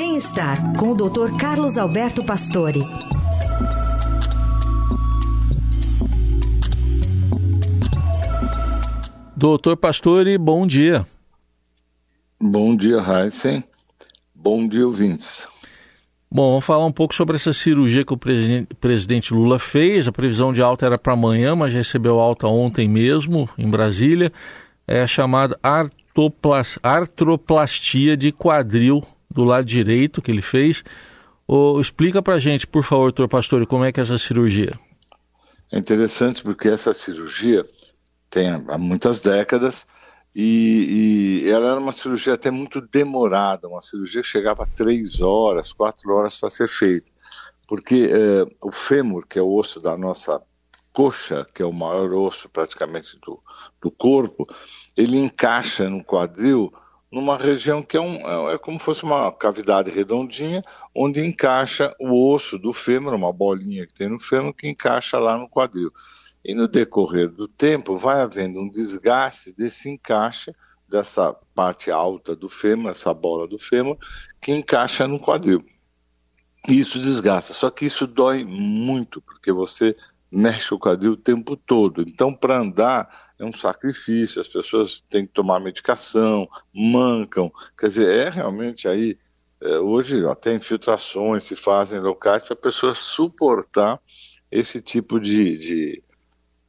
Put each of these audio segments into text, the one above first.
Bem-estar com o Dr. Carlos Alberto Pastore. Doutor Pastore, bom dia. Bom dia, Heisen. Bom dia, ouvintes. Bom, vamos falar um pouco sobre essa cirurgia que o presidente Lula fez. A previsão de alta era para amanhã, mas recebeu alta ontem mesmo, em Brasília. É a chamada artroplastia de quadril do lado direito que ele fez. Oh, explica para gente, por favor, doutor Pastore, como é que é essa cirurgia? É interessante porque essa cirurgia tem há muitas décadas e, e, ela era uma cirurgia até muito demorada, uma cirurgia que chegava a três horas, quatro horas para ser feita, porque é, o fêmur, que é o osso da nossa coxa, que é o maior osso praticamente do, do corpo, ele encaixa no quadril numa região que é, um, é, é como se fosse uma cavidade redondinha, onde encaixa o osso do fêmur, uma bolinha que tem no fêmur, que encaixa lá no quadril. E no decorrer do tempo vai havendo um desgaste desse encaixe dessa parte alta do fêmur, essa bola do fêmur, que encaixa no quadril. E isso desgasta, só que isso dói muito, porque você mexe o quadril o tempo todo. Então, para andar é um sacrifício, as pessoas têm que tomar medicação, mancam. Quer dizer, é realmente aí. É, hoje até infiltrações se fazem em locais para a pessoa suportar esse tipo de, de,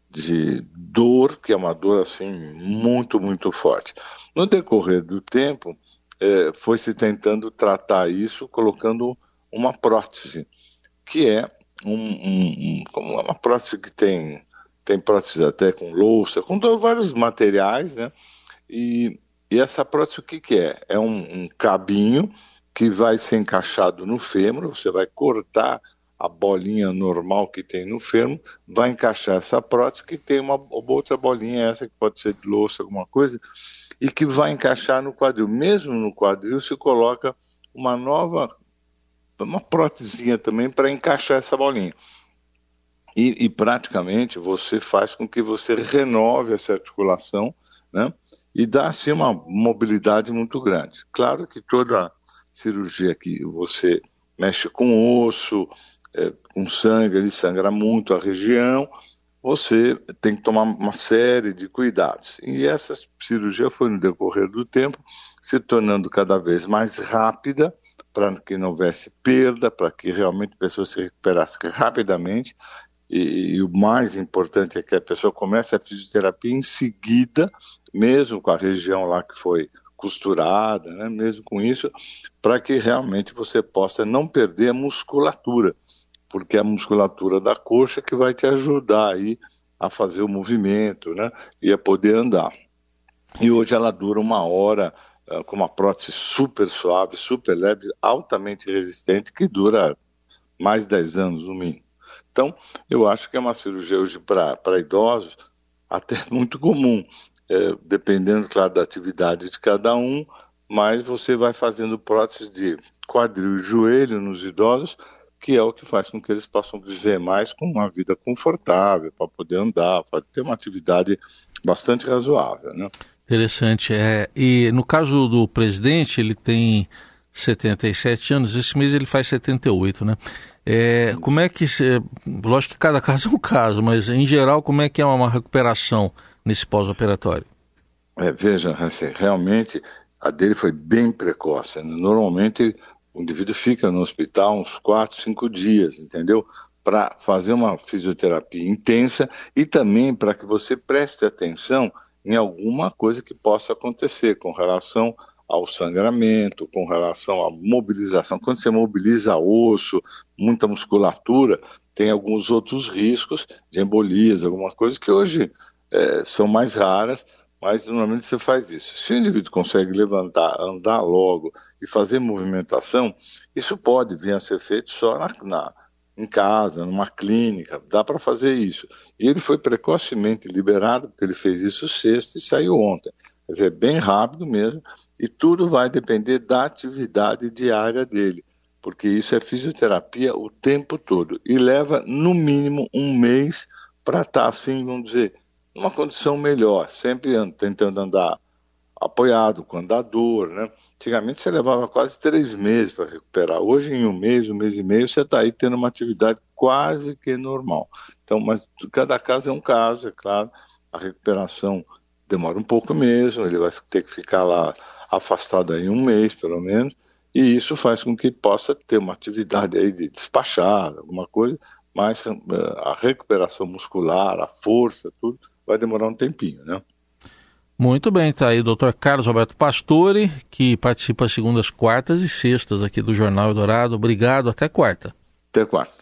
de dor, que é uma dor assim muito, muito forte. No decorrer do tempo, é, foi se tentando tratar isso colocando uma prótese, que é um, um, um, uma prótese que tem, tem prótese até com louça, com vários materiais, né? E, e essa prótese o que, que é? É um, um cabinho que vai ser encaixado no fêmur, você vai cortar a bolinha normal que tem no fermo, vai encaixar essa prótese que tem uma outra bolinha, essa que pode ser de louça, alguma coisa, e que vai encaixar no quadril. Mesmo no quadril se coloca uma nova, uma prótesinha também para encaixar essa bolinha. E, e, praticamente você faz com que você renove essa articulação, né? E dá assim uma mobilidade muito grande. Claro que toda cirurgia que você mexe com osso, é, com sangue, ele sangra muito a região, você tem que tomar uma série de cuidados. E essa cirurgia foi, no decorrer do tempo, se tornando cada vez mais rápida, para que não houvesse perda, para que realmente a pessoa se recuperasse rapidamente. E, e, o mais importante é que a pessoa comece a fisioterapia em seguida, mesmo com a região lá que foi costurada, né, mesmo com isso, para que realmente você possa não perder a musculatura porque é a musculatura da coxa que vai te ajudar aí a fazer o movimento, né? E a poder andar. E hoje ela dura uma hora uh, com uma prótese super suave, super leve, altamente resistente, que dura mais de 10 anos no mínimo. Então, eu acho que é uma cirurgia hoje para idosos até muito comum, é, dependendo, claro, da atividade de cada um, mas você vai fazendo prótese de quadril e joelho nos idosos que é o que faz com que eles possam viver mais com uma vida confortável, para poder andar, para ter uma atividade bastante razoável. Né? Interessante. É, e no caso do presidente, ele tem 77 anos, esse mês ele faz 78, né? É, como é que, lógico que cada caso é um caso, mas em geral, como é que é uma recuperação nesse pós-operatório? É, veja, realmente a dele foi bem precoce. Né? Normalmente o indivíduo fica no hospital uns 4, 5 dias, entendeu? Para fazer uma fisioterapia intensa e também para que você preste atenção em alguma coisa que possa acontecer com relação ao sangramento, com relação à mobilização. Quando você mobiliza osso, muita musculatura, tem alguns outros riscos de embolias, alguma coisa que hoje é, são mais raras, mas normalmente você faz isso. Se o indivíduo consegue levantar, andar logo e fazer movimentação, isso pode vir a ser feito só na, na em casa, numa clínica, dá para fazer isso. E ele foi precocemente liberado, porque ele fez isso sexta e saiu ontem. Quer dizer, bem rápido mesmo, e tudo vai depender da atividade diária dele, porque isso é fisioterapia o tempo todo. E leva, no mínimo, um mês para estar tá, assim, vamos dizer, numa condição melhor, sempre tentando andar apoiado com andador, né? Antigamente você levava quase três meses para recuperar. Hoje, em um mês, um mês e meio, você está aí tendo uma atividade quase que normal. Então, mas cada caso é um caso, é claro. A recuperação demora um pouco mesmo, ele vai ter que ficar lá afastado aí um mês, pelo menos, e isso faz com que possa ter uma atividade aí de despachar, alguma coisa, mas eh, a recuperação muscular, a força, tudo, vai demorar um tempinho, né? Muito bem, tá aí o doutor Carlos Roberto Pastore, que participa segundas, quartas e sextas aqui do Jornal Eldorado. Obrigado, até quarta. Até quarta.